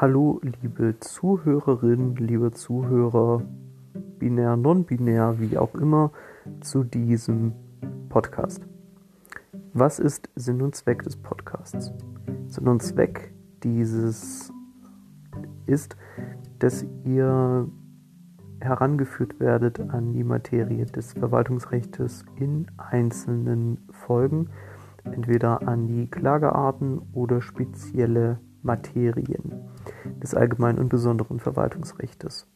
Hallo, liebe Zuhörerinnen, liebe Zuhörer, binär, non-binär, wie auch immer, zu diesem Podcast. Was ist Sinn und Zweck des Podcasts? Sinn und Zweck dieses ist, dass ihr herangeführt werdet an die Materie des Verwaltungsrechts in einzelnen Folgen, entweder an die Klagearten oder spezielle Materien des allgemeinen und besonderen Verwaltungsrechts.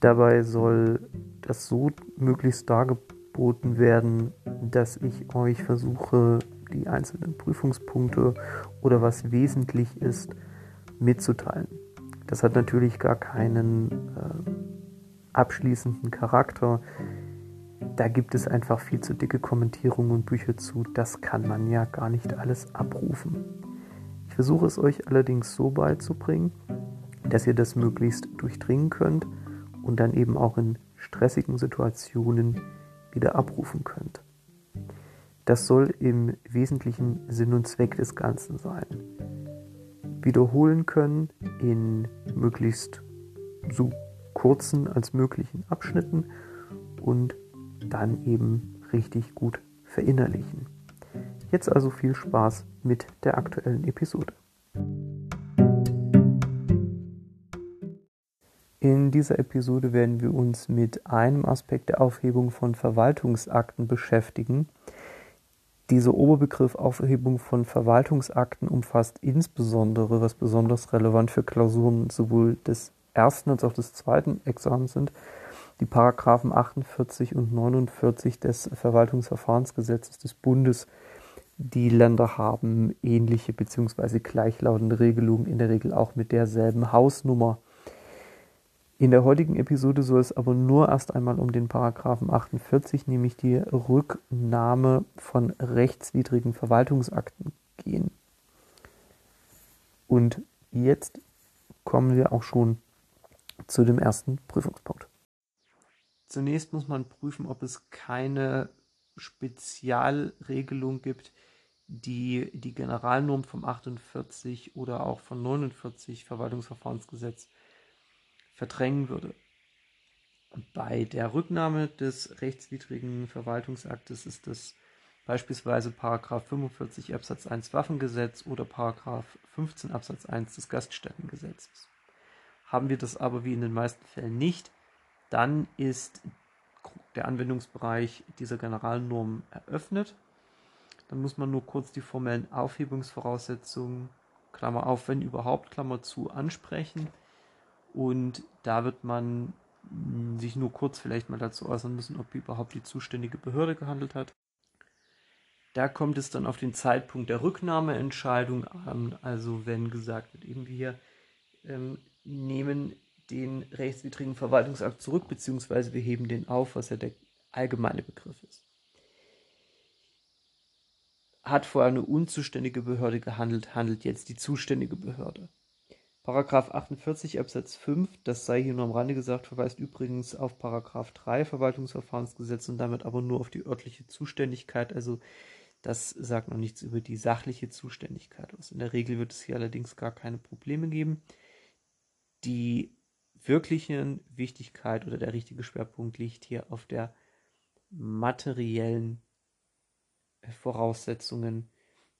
Dabei soll das so möglichst dargeboten werden, dass ich euch versuche, die einzelnen Prüfungspunkte oder was wesentlich ist, mitzuteilen. Das hat natürlich gar keinen äh, abschließenden Charakter. Da gibt es einfach viel zu dicke Kommentierungen und Bücher zu. Das kann man ja gar nicht alles abrufen. Versuche es euch allerdings so beizubringen, dass ihr das möglichst durchdringen könnt und dann eben auch in stressigen Situationen wieder abrufen könnt. Das soll im wesentlichen Sinn und Zweck des Ganzen sein wiederholen können in möglichst so kurzen als möglichen Abschnitten und dann eben richtig gut verinnerlichen. Jetzt also viel Spaß mit der aktuellen Episode. In dieser Episode werden wir uns mit einem Aspekt der Aufhebung von Verwaltungsakten beschäftigen, dieser Oberbegriff Aufhebung von Verwaltungsakten umfasst insbesondere, was besonders relevant für Klausuren sowohl des ersten als auch des zweiten Examens sind, die Paragraphen 48 und 49 des Verwaltungsverfahrensgesetzes des Bundes. Die Länder haben ähnliche bzw. gleichlautende Regelungen, in der Regel auch mit derselben Hausnummer. In der heutigen Episode soll es aber nur erst einmal um den Paragraphen 48, nämlich die Rücknahme von rechtswidrigen Verwaltungsakten gehen. Und jetzt kommen wir auch schon zu dem ersten Prüfungspunkt. Zunächst muss man prüfen, ob es keine Spezialregelung gibt, die die Generalnorm vom 48 oder auch von 49 Verwaltungsverfahrensgesetz verdrängen würde. Bei der Rücknahme des rechtswidrigen Verwaltungsaktes ist es beispielsweise Paragraph 45 Absatz 1 Waffengesetz oder Paragraph 15 Absatz 1 des Gaststättengesetzes. Haben wir das aber wie in den meisten Fällen nicht, dann ist der Anwendungsbereich dieser Generalnorm eröffnet. Dann muss man nur kurz die formellen Aufhebungsvoraussetzungen, Klammer auf, wenn überhaupt, Klammer zu, ansprechen. Und da wird man hm, sich nur kurz vielleicht mal dazu äußern müssen, ob überhaupt die zuständige Behörde gehandelt hat. Da kommt es dann auf den Zeitpunkt der Rücknahmeentscheidung an, also wenn gesagt wird, eben wir ähm, nehmen den rechtswidrigen Verwaltungsakt zurück, beziehungsweise wir heben den auf, was ja der allgemeine Begriff ist. Hat vorher eine unzuständige Behörde gehandelt, handelt jetzt die zuständige Behörde. Paragraph 48 Absatz 5, das sei hier nur am Rande gesagt, verweist übrigens auf Paragraph 3 Verwaltungsverfahrensgesetz und damit aber nur auf die örtliche Zuständigkeit. Also das sagt noch nichts über die sachliche Zuständigkeit aus. In der Regel wird es hier allerdings gar keine Probleme geben. Die wirkliche Wichtigkeit oder der richtige Schwerpunkt liegt hier auf der materiellen Voraussetzungen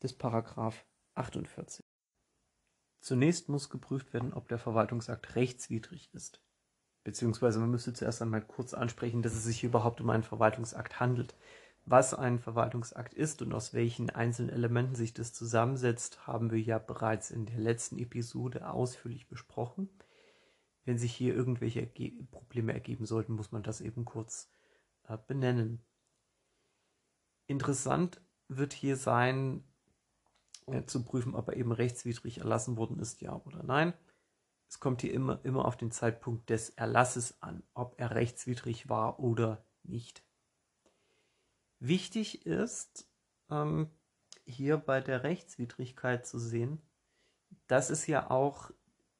des Paragraph 48. Zunächst muss geprüft werden, ob der Verwaltungsakt rechtswidrig ist. Beziehungsweise man müsste zuerst einmal kurz ansprechen, dass es sich überhaupt um einen Verwaltungsakt handelt. Was ein Verwaltungsakt ist und aus welchen einzelnen Elementen sich das zusammensetzt, haben wir ja bereits in der letzten Episode ausführlich besprochen. Wenn sich hier irgendwelche Erge Probleme ergeben sollten, muss man das eben kurz äh, benennen. Interessant wird hier sein, äh, zu prüfen, ob er eben rechtswidrig erlassen worden ist, ja oder nein. Es kommt hier immer, immer auf den Zeitpunkt des Erlasses an, ob er rechtswidrig war oder nicht. Wichtig ist ähm, hier bei der Rechtswidrigkeit zu sehen, dass es ja auch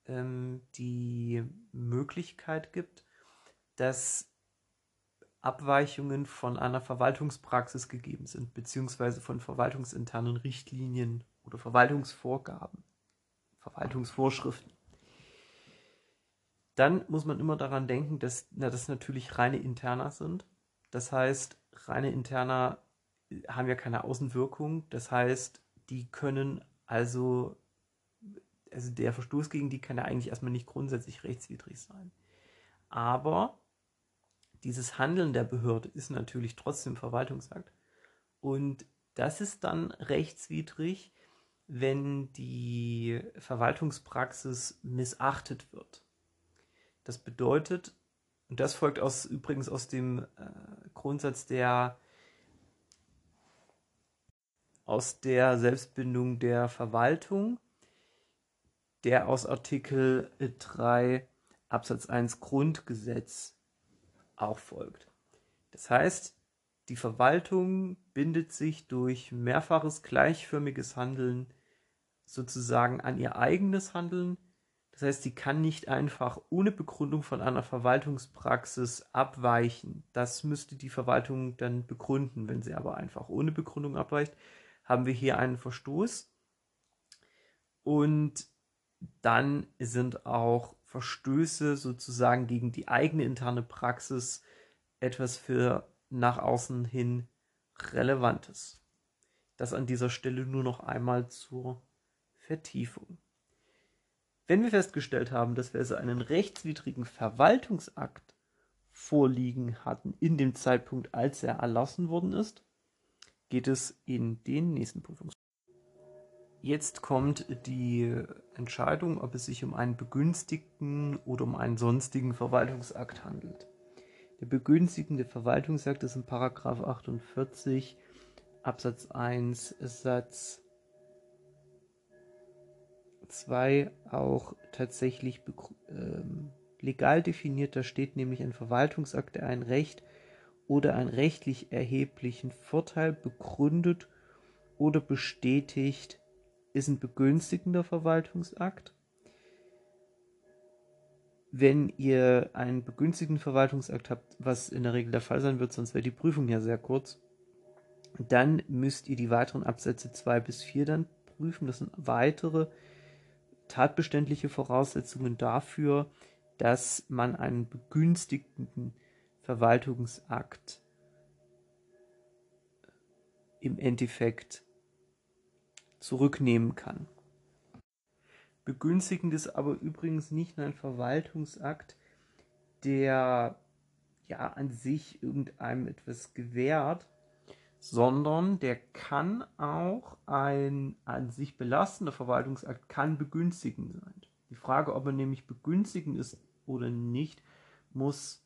ähm, die Möglichkeit gibt, dass Abweichungen von einer Verwaltungspraxis gegeben sind, beziehungsweise von verwaltungsinternen Richtlinien oder Verwaltungsvorgaben. Verwaltungsvorschriften. Dann muss man immer daran denken, dass na, das natürlich reine Interna sind. Das heißt, reine Interna haben ja keine Außenwirkung. Das heißt, die können also, also der Verstoß gegen die kann ja eigentlich erstmal nicht grundsätzlich rechtswidrig sein. Aber dieses Handeln der Behörde ist natürlich trotzdem Verwaltungsakt. Und das ist dann rechtswidrig, wenn die Verwaltungspraxis missachtet wird. Das bedeutet, und das folgt aus, übrigens aus dem äh, Grundsatz der aus der Selbstbindung der Verwaltung, der aus Artikel 3 Absatz 1 Grundgesetz auch folgt. Das heißt, die Verwaltung bindet sich durch mehrfaches gleichförmiges Handeln sozusagen an ihr eigenes Handeln. Das heißt, sie kann nicht einfach ohne Begründung von einer Verwaltungspraxis abweichen. Das müsste die Verwaltung dann begründen. Wenn sie aber einfach ohne Begründung abweicht, haben wir hier einen Verstoß. Und dann sind auch Verstöße sozusagen gegen die eigene interne Praxis etwas für nach außen hin Relevantes. Das an dieser Stelle nur noch einmal zur Vertiefung. Wenn wir festgestellt haben, dass wir also einen rechtswidrigen Verwaltungsakt vorliegen hatten in dem Zeitpunkt, als er erlassen worden ist, geht es in den nächsten Prüfungs. Jetzt kommt die Entscheidung, ob es sich um einen begünstigten oder um einen sonstigen Verwaltungsakt handelt. Der begünstigende Verwaltungsakt ist in Paragraph 48 Absatz 1 Satz 2 auch tatsächlich ähm, legal definiert. Da steht nämlich ein Verwaltungsakt, der ein Recht oder einen rechtlich erheblichen Vorteil begründet oder bestätigt, ist ein begünstigender Verwaltungsakt. Wenn ihr einen begünstigten Verwaltungsakt habt, was in der Regel der Fall sein wird, sonst wäre die Prüfung ja sehr kurz, dann müsst ihr die weiteren Absätze 2 bis 4 dann prüfen. Das sind weitere tatbeständige Voraussetzungen dafür, dass man einen begünstigten Verwaltungsakt im Endeffekt zurücknehmen kann. Begünstigend ist aber übrigens nicht nur ein Verwaltungsakt, der ja an sich irgendeinem etwas gewährt, sondern der kann auch ein an sich belastender Verwaltungsakt kann begünstigend sein. Die Frage, ob er nämlich begünstigend ist oder nicht, muss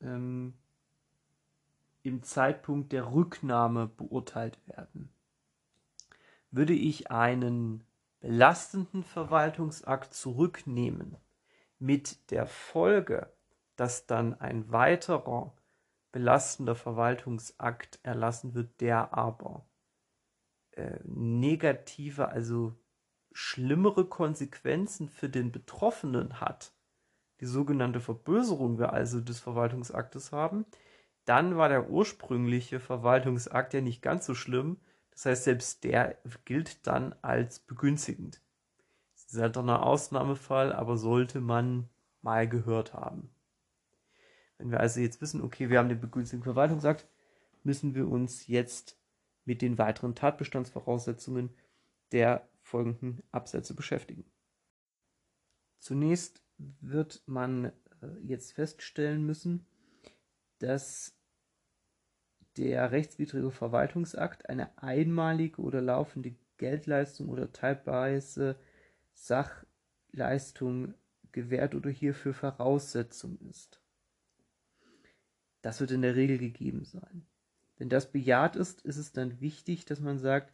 ähm, im Zeitpunkt der Rücknahme beurteilt werden. Würde ich einen belastenden Verwaltungsakt zurücknehmen, mit der Folge, dass dann ein weiterer belastender Verwaltungsakt erlassen wird, der aber äh, negative, also schlimmere Konsequenzen für den Betroffenen hat, die sogenannte Verböserung wir also des Verwaltungsaktes haben, dann war der ursprüngliche Verwaltungsakt ja nicht ganz so schlimm. Das heißt, selbst der gilt dann als begünstigend. Das ist halt doch ein Ausnahmefall, aber sollte man mal gehört haben. Wenn wir also jetzt wissen, okay, wir haben den begünstigten Verwaltungsakt, müssen wir uns jetzt mit den weiteren Tatbestandsvoraussetzungen der folgenden Absätze beschäftigen. Zunächst wird man äh, jetzt feststellen müssen, dass der rechtswidrige Verwaltungsakt eine einmalige oder laufende Geldleistung oder teilweise Sachleistung gewährt oder hierfür Voraussetzung ist. Das wird in der Regel gegeben sein. Wenn das bejaht ist, ist es dann wichtig, dass man sagt,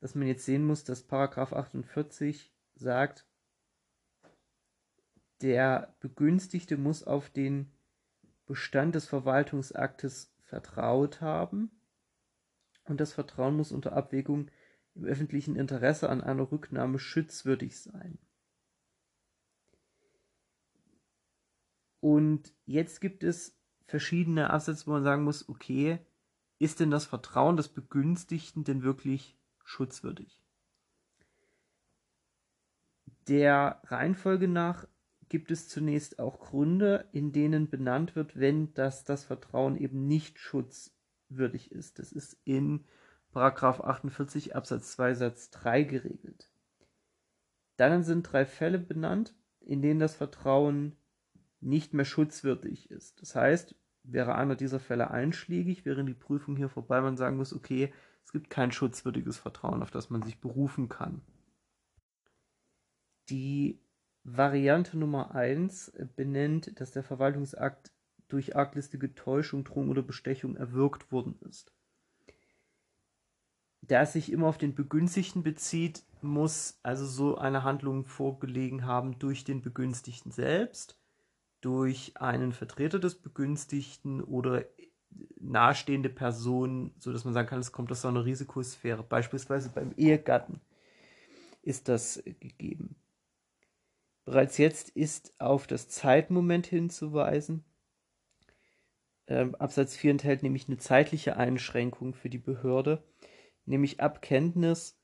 dass man jetzt sehen muss, dass Paragraph 48 sagt, der Begünstigte muss auf den Bestand des Verwaltungsaktes vertraut haben und das Vertrauen muss unter Abwägung im öffentlichen Interesse an einer Rücknahme schützwürdig sein. Und jetzt gibt es verschiedene Absätze, wo man sagen muss, okay, ist denn das Vertrauen des Begünstigten denn wirklich schutzwürdig? Der Reihenfolge nach gibt es zunächst auch Gründe, in denen benannt wird, wenn das, das Vertrauen eben nicht schutzwürdig ist. Das ist in 48 Absatz 2 Satz 3 geregelt. Dann sind drei Fälle benannt, in denen das Vertrauen nicht mehr schutzwürdig ist. Das heißt, wäre einer dieser Fälle einschlägig, wäre die Prüfung hier vorbei, man sagen muss, okay, es gibt kein schutzwürdiges Vertrauen, auf das man sich berufen kann. Die Variante Nummer 1 benennt, dass der Verwaltungsakt durch arglistige Täuschung, Drohung oder Bestechung erwirkt worden ist. Da es sich immer auf den Begünstigten bezieht, muss also so eine Handlung vorgelegen haben durch den Begünstigten selbst, durch einen Vertreter des Begünstigten oder nahestehende Personen, sodass man sagen kann, es kommt aus so einer Risikosphäre. Beispielsweise beim Ehegatten ist das gegeben. Bereits jetzt ist auf das Zeitmoment hinzuweisen. Ähm, Absatz 4 enthält nämlich eine zeitliche Einschränkung für die Behörde, nämlich Abkenntnis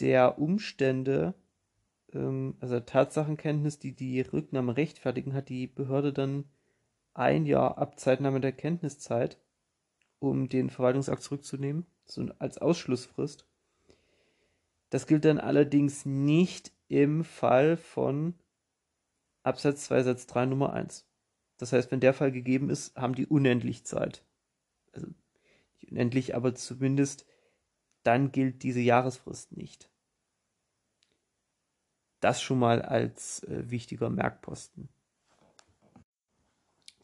der Umstände, ähm, also Tatsachenkenntnis, die die Rücknahme rechtfertigen, hat die Behörde dann ein Jahr ab Zeitnahme der Kenntniszeit, um den Verwaltungsakt zurückzunehmen, so als Ausschlussfrist. Das gilt dann allerdings nicht im Fall von Absatz 2 Satz 3 Nummer 1. Das heißt, wenn der Fall gegeben ist, haben die unendlich Zeit. Also nicht unendlich, aber zumindest dann gilt diese Jahresfrist nicht. Das schon mal als äh, wichtiger Merkposten.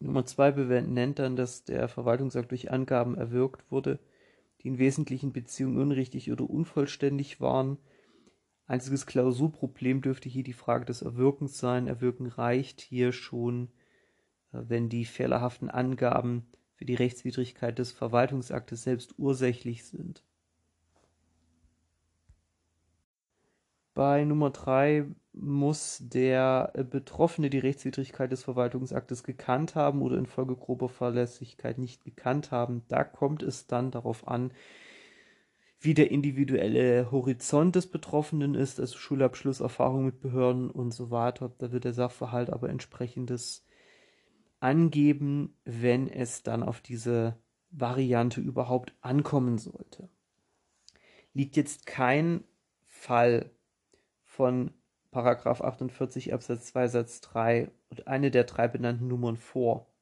Nummer 2 nennt dann, dass der Verwaltungsakt durch Angaben erwirkt wurde, die in wesentlichen Beziehungen unrichtig oder unvollständig waren Einziges Klausurproblem dürfte hier die Frage des Erwirkens sein. Erwirken reicht hier schon, äh, wenn die fehlerhaften Angaben für die Rechtswidrigkeit des Verwaltungsaktes selbst ursächlich sind. Bei Nummer 3 muss der Betroffene die Rechtswidrigkeit des Verwaltungsaktes gekannt haben oder infolge grober Verlässlichkeit nicht gekannt haben. Da kommt es dann darauf an, wie der individuelle Horizont des Betroffenen ist, also Schulabschluss, Erfahrung mit Behörden und so weiter. Da wird der Sachverhalt aber entsprechendes angeben, wenn es dann auf diese Variante überhaupt ankommen sollte. Liegt jetzt kein Fall von Paragraph 48 Absatz 2 Satz 3 und eine der drei benannten Nummern vor,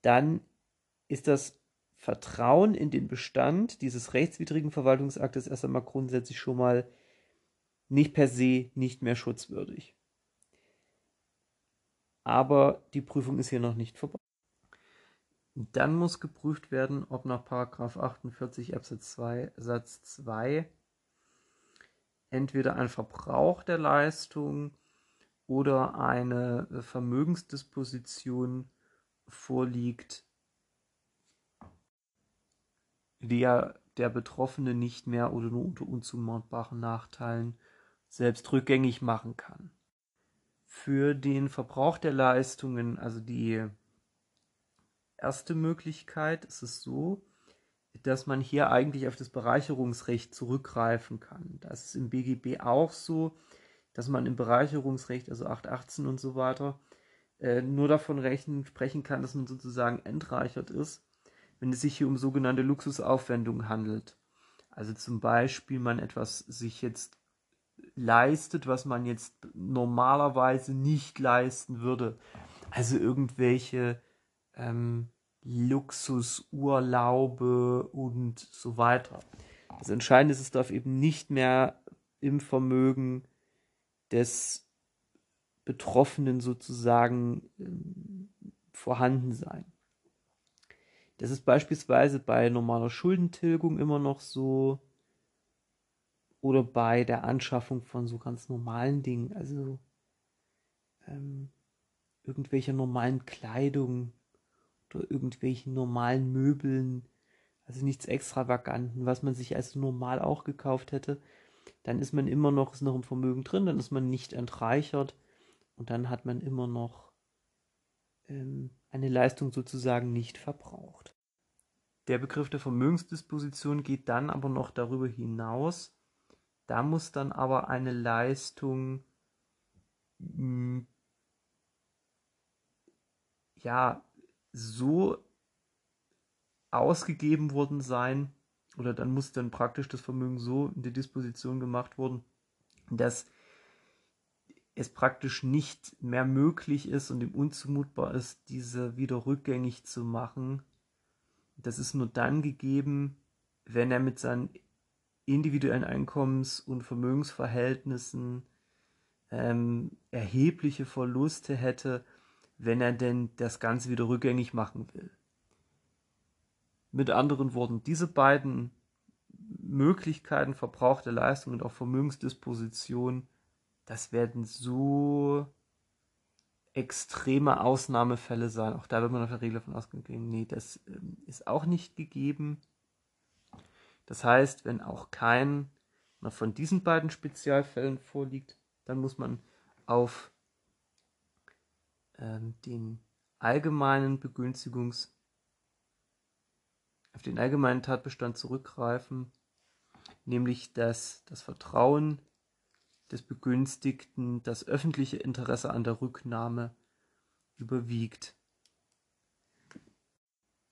dann ist das Vertrauen in den Bestand dieses rechtswidrigen Verwaltungsaktes erst einmal grundsätzlich schon mal nicht per se nicht mehr schutzwürdig. Aber die Prüfung ist hier noch nicht vorbei. Dann muss geprüft werden, ob nach 48 Absatz 2 Satz 2 entweder ein Verbrauch der Leistung oder eine Vermögensdisposition vorliegt, der der Betroffene nicht mehr oder nur unter unzumutbaren Nachteilen selbst rückgängig machen kann. Für den Verbrauch der Leistungen, also die erste Möglichkeit, ist es so, dass man hier eigentlich auf das Bereicherungsrecht zurückgreifen kann. Das ist im BGB auch so, dass man im Bereicherungsrecht, also 818 und so weiter, äh, nur davon rechnen, sprechen kann, dass man sozusagen entreichert ist wenn es sich hier um sogenannte Luxusaufwendungen handelt. Also zum Beispiel man etwas sich jetzt leistet, was man jetzt normalerweise nicht leisten würde. Also irgendwelche ähm, Luxusurlaube und so weiter. Das Entscheidende ist, es darf eben nicht mehr im Vermögen des Betroffenen sozusagen ähm, vorhanden sein. Das ist beispielsweise bei normaler Schuldentilgung immer noch so oder bei der Anschaffung von so ganz normalen Dingen, also ähm, irgendwelcher normalen Kleidung oder irgendwelchen normalen Möbeln, also nichts Extravaganten, was man sich also normal auch gekauft hätte, dann ist man immer noch, ist noch im Vermögen drin, dann ist man nicht entreichert. Und dann hat man immer noch ähm, eine Leistung sozusagen nicht verbraucht. Der Begriff der Vermögensdisposition geht dann aber noch darüber hinaus. Da muss dann aber eine Leistung mh, ja so ausgegeben worden sein, oder dann muss dann praktisch das Vermögen so in die Disposition gemacht worden, dass es praktisch nicht mehr möglich ist und ihm unzumutbar ist, diese wieder rückgängig zu machen. Das ist nur dann gegeben, wenn er mit seinen individuellen Einkommens- und Vermögensverhältnissen ähm, erhebliche Verluste hätte, wenn er denn das Ganze wieder rückgängig machen will. Mit anderen Worten, diese beiden Möglichkeiten verbrauchte Leistung und auch Vermögensdisposition, das werden so extreme Ausnahmefälle sein. Auch da wird man auf der Regel davon ausgehen, nee, das ähm, ist auch nicht gegeben. Das heißt, wenn auch kein von diesen beiden Spezialfällen vorliegt, dann muss man auf ähm, den allgemeinen Begünstigungs- auf den allgemeinen Tatbestand zurückgreifen, nämlich dass das Vertrauen des Begünstigten das öffentliche Interesse an der Rücknahme überwiegt.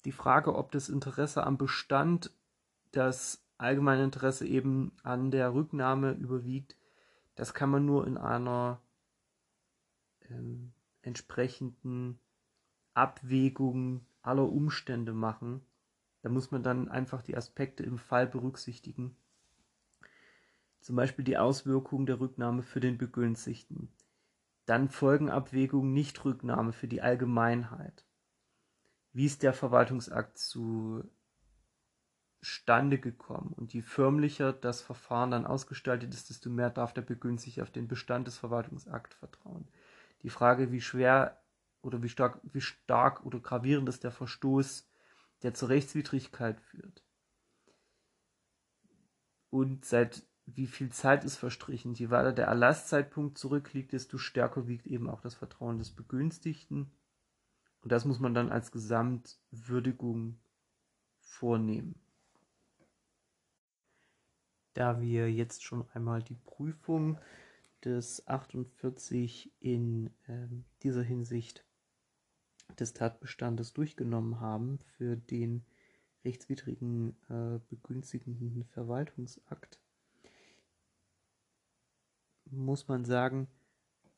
Die Frage, ob das Interesse am Bestand das allgemeine Interesse eben an der Rücknahme überwiegt, das kann man nur in einer ähm, entsprechenden Abwägung aller Umstände machen. Da muss man dann einfach die Aspekte im Fall berücksichtigen. Zum Beispiel die Auswirkungen der Rücknahme für den Begünstigten. Dann Folgenabwägungen Nichtrücknahme für die Allgemeinheit. Wie ist der Verwaltungsakt zu Stande gekommen. Und je förmlicher das Verfahren dann ausgestaltet ist, desto mehr darf der Begünstigte auf den Bestand des Verwaltungsakts vertrauen. Die Frage, wie schwer oder wie stark, wie stark oder gravierend ist der Verstoß, der zur Rechtswidrigkeit führt. Und seit wie viel Zeit ist verstrichen, je weiter der Erlasszeitpunkt zurückliegt, desto stärker wiegt eben auch das Vertrauen des Begünstigten. Und das muss man dann als Gesamtwürdigung vornehmen da wir jetzt schon einmal die Prüfung des 48 in äh, dieser Hinsicht des Tatbestandes durchgenommen haben für den rechtswidrigen äh, begünstigenden Verwaltungsakt, muss man sagen,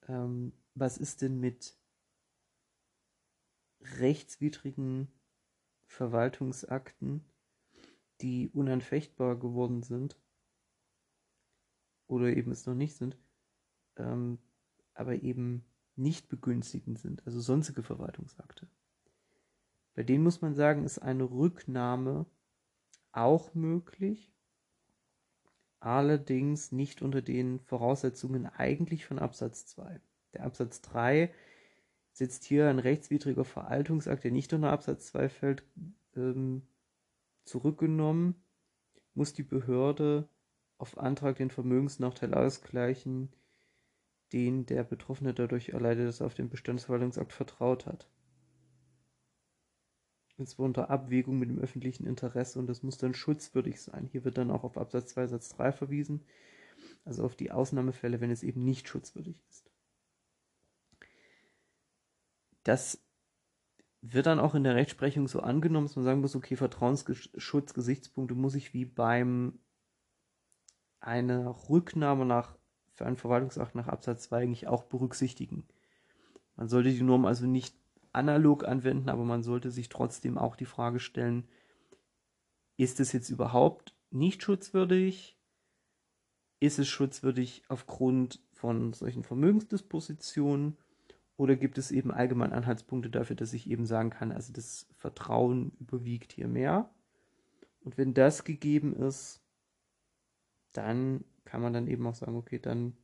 ähm, was ist denn mit rechtswidrigen Verwaltungsakten, die unanfechtbar geworden sind oder eben es noch nicht sind, ähm, aber eben nicht begünstigend sind, also sonstige Verwaltungsakte. Bei denen muss man sagen, ist eine Rücknahme auch möglich, allerdings nicht unter den Voraussetzungen eigentlich von Absatz 2. Der Absatz 3 setzt hier ein rechtswidriger Verwaltungsakt, der nicht unter Absatz 2 fällt, ähm, zurückgenommen, muss die Behörde auf Antrag den Vermögensnachteil ausgleichen, den der Betroffene dadurch erleidet, dass er auf den Bestandsverwaltungsakt vertraut hat. Und zwar unter Abwägung mit dem öffentlichen Interesse und das muss dann schutzwürdig sein. Hier wird dann auch auf Absatz 2 Satz 3 verwiesen, also auf die Ausnahmefälle, wenn es eben nicht schutzwürdig ist. Das wird dann auch in der Rechtsprechung so angenommen, dass man sagen muss, okay, Vertrauensschutzgesichtspunkte muss ich wie beim eine Rücknahme nach, für einen Verwaltungsakt nach Absatz 2 eigentlich auch berücksichtigen. Man sollte die Norm also nicht analog anwenden, aber man sollte sich trotzdem auch die Frage stellen, ist es jetzt überhaupt nicht schutzwürdig? Ist es schutzwürdig aufgrund von solchen Vermögensdispositionen? Oder gibt es eben allgemein Anhaltspunkte dafür, dass ich eben sagen kann, also das Vertrauen überwiegt hier mehr? Und wenn das gegeben ist, dann kann man dann eben auch sagen, okay, dann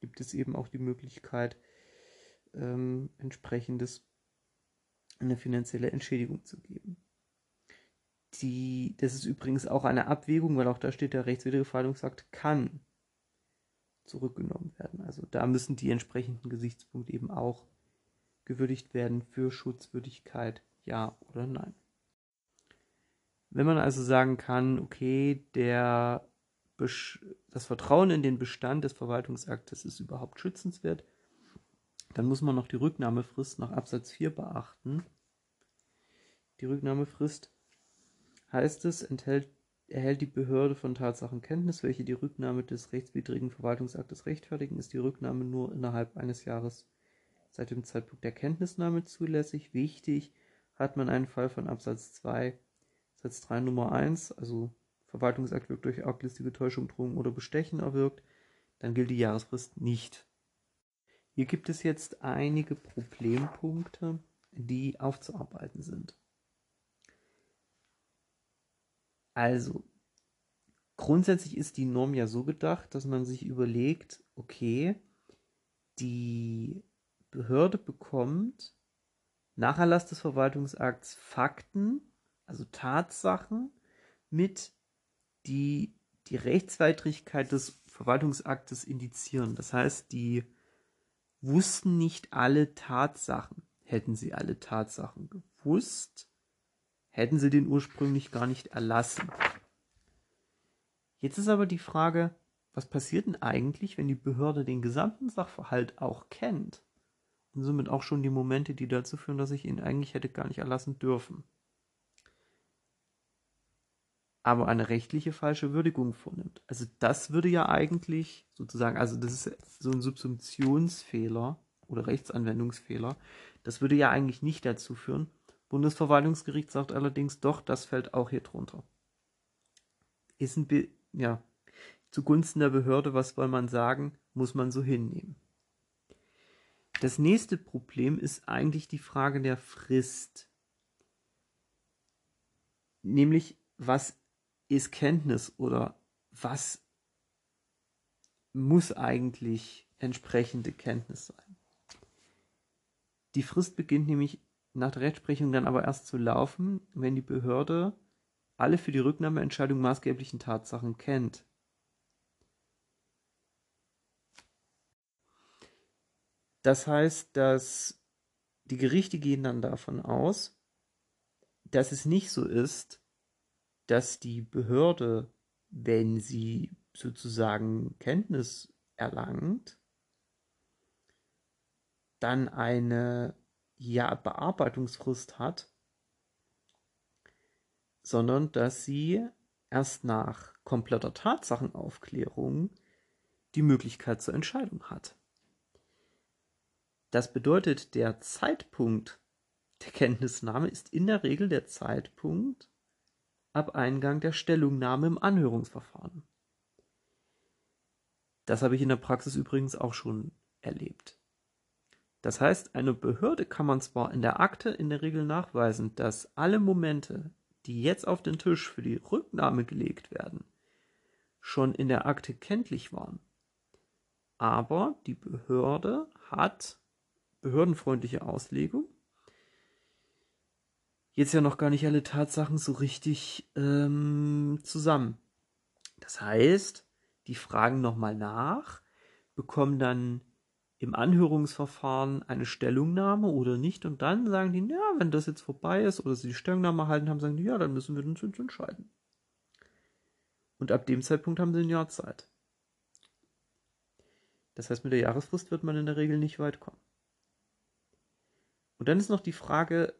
gibt es eben auch die Möglichkeit, ähm, entsprechendes eine finanzielle Entschädigung zu geben. Die, das ist übrigens auch eine Abwägung, weil auch da steht, der rechtswidrige Verwaltungsakt kann zurückgenommen werden. Also da müssen die entsprechenden Gesichtspunkte eben auch gewürdigt werden für Schutzwürdigkeit, ja oder nein. Wenn man also sagen kann, okay, der das Vertrauen in den Bestand des Verwaltungsaktes ist überhaupt schützenswert, Dann muss man noch die Rücknahmefrist nach Absatz 4 beachten. Die Rücknahmefrist heißt es, enthält, erhält die Behörde von Tatsachen Kenntnis, welche die Rücknahme des rechtswidrigen Verwaltungsaktes rechtfertigen, ist die Rücknahme nur innerhalb eines Jahres seit dem Zeitpunkt der Kenntnisnahme zulässig. Wichtig, hat man einen Fall von Absatz 2, Satz 3 Nummer 1, also Verwaltungsakt wird durch arglistige Täuschung, Drohung oder Bestechen erwirkt, dann gilt die Jahresfrist nicht. Hier gibt es jetzt einige Problempunkte, die aufzuarbeiten sind. Also, grundsätzlich ist die Norm ja so gedacht, dass man sich überlegt, okay, die Behörde bekommt nach Erlass des Verwaltungsakts Fakten, also Tatsachen, mit, die die Rechtswidrigkeit des Verwaltungsaktes indizieren. Das heißt, die wussten nicht alle Tatsachen. Hätten sie alle Tatsachen gewusst, hätten sie den ursprünglich gar nicht erlassen. Jetzt ist aber die Frage, was passiert denn eigentlich, wenn die Behörde den gesamten Sachverhalt auch kennt und somit auch schon die Momente, die dazu führen, dass ich ihn eigentlich hätte gar nicht erlassen dürfen? Aber eine rechtliche falsche Würdigung vornimmt. Also das würde ja eigentlich sozusagen, also das ist so ein Subsumptionsfehler oder Rechtsanwendungsfehler, das würde ja eigentlich nicht dazu führen. Bundesverwaltungsgericht sagt allerdings doch, das fällt auch hier drunter. Ist ein, Be ja, zugunsten der Behörde, was soll man sagen, muss man so hinnehmen. Das nächste Problem ist eigentlich die Frage der Frist. Nämlich, was ist Kenntnis oder was muss eigentlich entsprechende Kenntnis sein? Die Frist beginnt nämlich nach der Rechtsprechung dann aber erst zu laufen, wenn die Behörde alle für die Rücknahmeentscheidung maßgeblichen Tatsachen kennt. Das heißt, dass die Gerichte gehen dann davon aus, dass es nicht so ist, dass die Behörde, wenn sie sozusagen Kenntnis erlangt, dann eine ja, Bearbeitungsfrist hat, sondern dass sie erst nach kompletter Tatsachenaufklärung die Möglichkeit zur Entscheidung hat. Das bedeutet, der Zeitpunkt der Kenntnisnahme ist in der Regel der Zeitpunkt, ab Eingang der Stellungnahme im Anhörungsverfahren. Das habe ich in der Praxis übrigens auch schon erlebt. Das heißt, eine Behörde kann man zwar in der Akte in der Regel nachweisen, dass alle Momente, die jetzt auf den Tisch für die Rücknahme gelegt werden, schon in der Akte kenntlich waren. Aber die Behörde hat behördenfreundliche Auslegung jetzt ja noch gar nicht alle Tatsachen so richtig ähm, zusammen. Das heißt, die fragen nochmal nach, bekommen dann im Anhörungsverfahren eine Stellungnahme oder nicht und dann sagen die, ja, wenn das jetzt vorbei ist oder sie die Stellungnahme erhalten haben, sagen die, ja, dann müssen wir uns entscheiden. Und ab dem Zeitpunkt haben sie ein Jahr Zeit. Das heißt, mit der Jahresfrist wird man in der Regel nicht weit kommen. Und dann ist noch die Frage,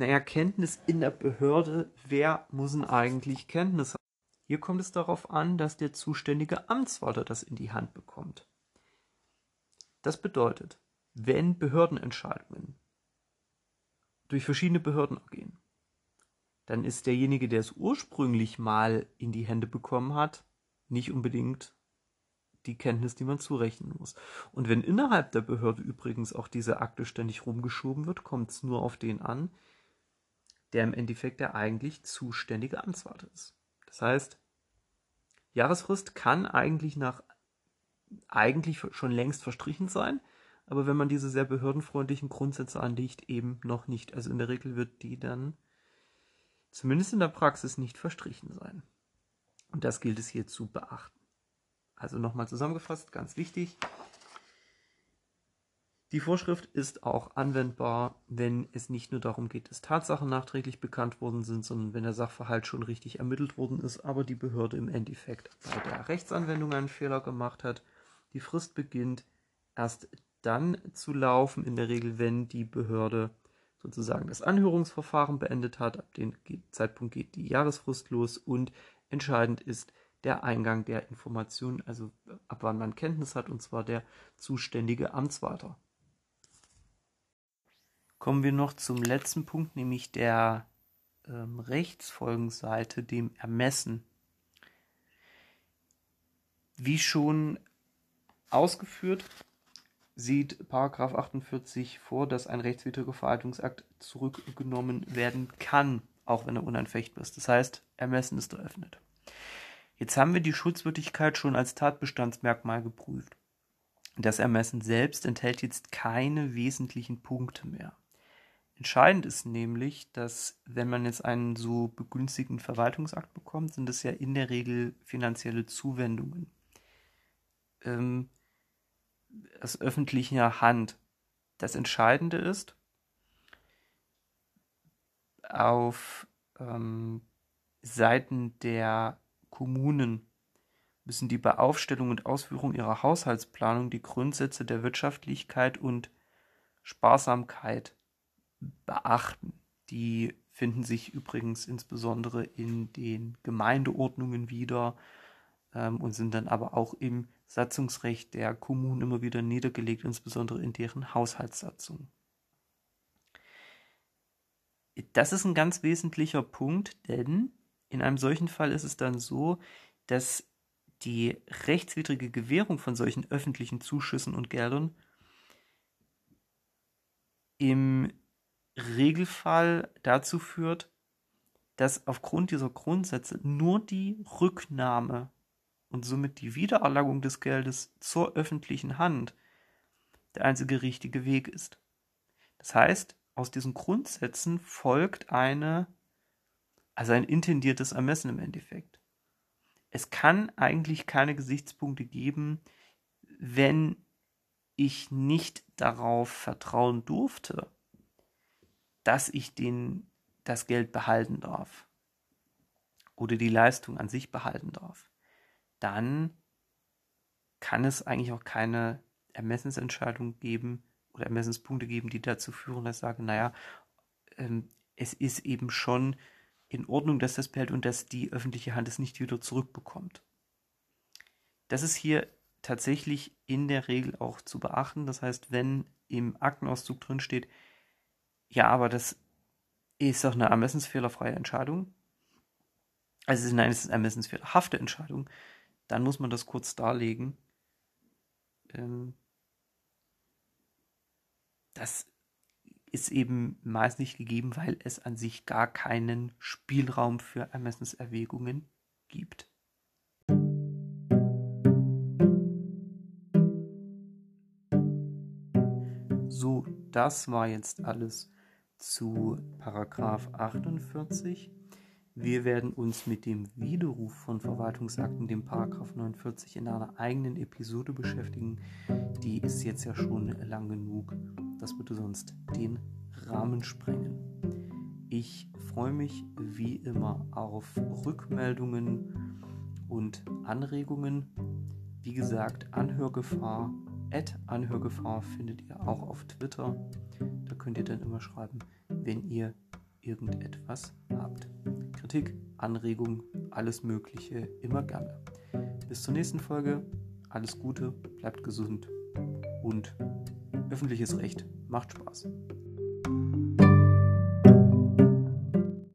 naja, Kenntnis in der Behörde, wer muss denn eigentlich Kenntnis haben? Hier kommt es darauf an, dass der zuständige Amtswalter das in die Hand bekommt. Das bedeutet, wenn Behördenentscheidungen durch verschiedene Behörden gehen, dann ist derjenige, der es ursprünglich mal in die Hände bekommen hat, nicht unbedingt die Kenntnis, die man zurechnen muss. Und wenn innerhalb der Behörde übrigens auch diese Akte ständig rumgeschoben wird, kommt es nur auf den an, der im Endeffekt der eigentlich zuständige Amtswarte ist. Das heißt, Jahresfrist kann eigentlich nach eigentlich schon längst verstrichen sein, aber wenn man diese sehr behördenfreundlichen Grundsätze anlegt, eben noch nicht. Also in der Regel wird die dann zumindest in der Praxis nicht verstrichen sein. Und das gilt es hier zu beachten. Also nochmal zusammengefasst, ganz wichtig, die Vorschrift ist auch anwendbar, wenn es nicht nur darum geht, dass Tatsachen nachträglich bekannt worden sind, sondern wenn der Sachverhalt schon richtig ermittelt worden ist, aber die Behörde im Endeffekt bei der Rechtsanwendung einen Fehler gemacht hat. Die Frist beginnt erst dann zu laufen, in der Regel, wenn die Behörde sozusagen das Anhörungsverfahren beendet hat. Ab dem Zeitpunkt geht die Jahresfrist los und entscheidend ist der Eingang der Informationen, also ab wann man Kenntnis hat, und zwar der zuständige Amtswalter. Kommen wir noch zum letzten Punkt, nämlich der ähm, Rechtsfolgenseite, dem Ermessen. Wie schon ausgeführt, sieht Paragraph 48 vor, dass ein rechtswidriger Verwaltungsakt zurückgenommen werden kann, auch wenn er unanfechtbar ist. Das heißt, Ermessen ist eröffnet. Jetzt haben wir die Schutzwürdigkeit schon als Tatbestandsmerkmal geprüft. Das Ermessen selbst enthält jetzt keine wesentlichen Punkte mehr. Entscheidend ist nämlich, dass wenn man jetzt einen so begünstigten Verwaltungsakt bekommt, sind es ja in der Regel finanzielle Zuwendungen ähm, aus öffentlicher Hand. Das Entscheidende ist, auf ähm, Seiten der Kommunen müssen die bei Aufstellung und Ausführung ihrer Haushaltsplanung die Grundsätze der Wirtschaftlichkeit und Sparsamkeit beachten. Die finden sich übrigens insbesondere in den Gemeindeordnungen wieder ähm, und sind dann aber auch im Satzungsrecht der Kommunen immer wieder niedergelegt, insbesondere in deren Haushaltssatzung. Das ist ein ganz wesentlicher Punkt, denn in einem solchen Fall ist es dann so, dass die rechtswidrige Gewährung von solchen öffentlichen Zuschüssen und Geldern im Regelfall dazu führt, dass aufgrund dieser Grundsätze nur die Rücknahme und somit die Wiedererlangung des Geldes zur öffentlichen Hand der einzige richtige Weg ist. Das heißt, aus diesen Grundsätzen folgt eine, also ein intendiertes Ermessen im Endeffekt. Es kann eigentlich keine Gesichtspunkte geben, wenn ich nicht darauf vertrauen durfte, dass ich den, das Geld behalten darf oder die Leistung an sich behalten darf, dann kann es eigentlich auch keine Ermessensentscheidung geben oder Ermessenspunkte geben, die dazu führen, dass ich sage, naja, ähm, es ist eben schon in Ordnung, dass das behält und dass die öffentliche Hand es nicht wieder zurückbekommt. Das ist hier tatsächlich in der Regel auch zu beachten. Das heißt, wenn im Aktenauszug drin steht, ja, aber das ist doch eine ermessensfehlerfreie Entscheidung. Also es ist eine ermessensfehlerhafte Entscheidung. Dann muss man das kurz darlegen. Ähm, das ist eben meist nicht gegeben, weil es an sich gar keinen Spielraum für Ermessenserwägungen gibt. So, das war jetzt alles zu Paragraph 48. Wir werden uns mit dem Widerruf von Verwaltungsakten, dem Paragraph 49, in einer eigenen Episode beschäftigen. Die ist jetzt ja schon lang genug. Das würde sonst den Rahmen sprengen. Ich freue mich wie immer auf Rückmeldungen und Anregungen. Wie gesagt, Anhörgefahr, Anhörgefahr findet ihr auch auf Twitter könnt ihr dann immer schreiben, wenn ihr irgendetwas habt. Kritik, Anregung, alles Mögliche, immer gerne. Bis zur nächsten Folge. Alles Gute, bleibt gesund und öffentliches Recht macht Spaß.